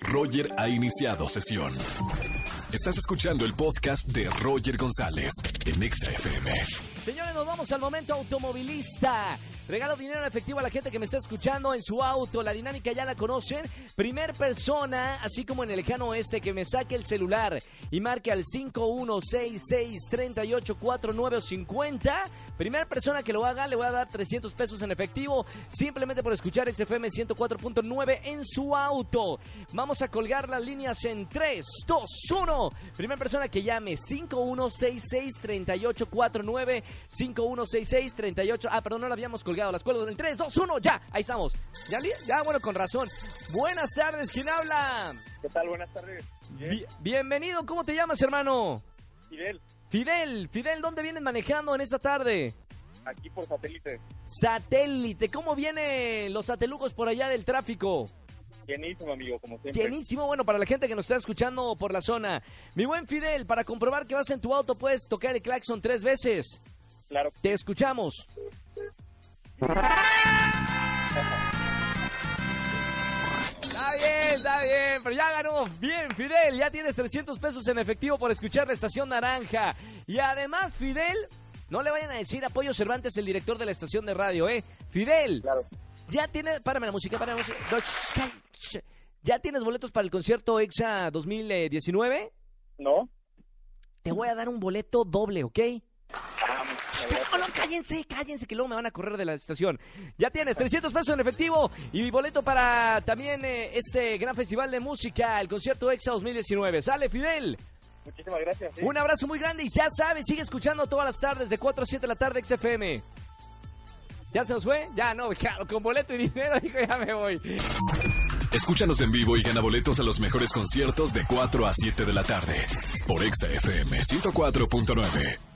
Roger ha iniciado sesión. Estás escuchando el podcast de Roger González en Exa FM. Señores, nos vamos al momento automovilista. Regalo dinero en efectivo a la gente que me está escuchando en su auto. La dinámica ya la conocen. Primer persona, así como en el lejano oeste, que me saque el celular y marque al 5166384950. Primer persona que lo haga, le voy a dar 300 pesos en efectivo simplemente por escuchar XFM 104.9 en su auto. Vamos a colgar las líneas en 3, 2, 1. Primer persona que llame 51663849 516638. Ah, perdón, no la habíamos colgado. Las cuelgo en 3, 2, 1. Ya, ahí estamos. Ya, bueno, con razón. Buenas tardes, ¿quién habla? ¿Qué tal? Buenas tardes. Bi- bienvenido, ¿cómo te llamas, hermano? Fidel, Fidel, Fidel, ¿dónde vienes manejando en esta tarde? aquí por satélite. Satélite, ¿cómo vienen los satelujos por allá del tráfico? Llenísimo, amigo, como siempre. Llenísimo, bueno, para la gente que nos está escuchando por la zona. Mi buen Fidel, para comprobar que vas en tu auto puedes tocar el claxon tres veces. Claro. Te escuchamos. Está bien, está bien, pero ya ganó. Bien, Fidel, ya tienes 300 pesos en efectivo por escuchar la estación naranja. Y además, Fidel, no le vayan a decir Apoyo Cervantes, el director de la estación de radio, ¿eh? Fidel, Claro. ya tienes... Párame la música, párame la música. ¿Ya tienes boletos para el concierto EXA 2019? ¿No? Te voy a dar un boleto doble, ¿ok? No, no, cállense, cállense, que luego me van a correr de la estación. Ya tienes 300 pesos en efectivo y mi boleto para también eh, este gran festival de música, el concierto EXA 2019. Sale, Fidel. Muchísimas gracias. sí. Un abrazo muy grande y ya sabes, sigue escuchando todas las tardes de 4 a 7 de la tarde XFM. ¿Ya se nos fue? Ya, no, claro, con boleto y dinero, dijo, ya me voy. Escúchanos en vivo y gana boletos a los mejores conciertos de 4 a 7 de la tarde por Exa FM 104.9.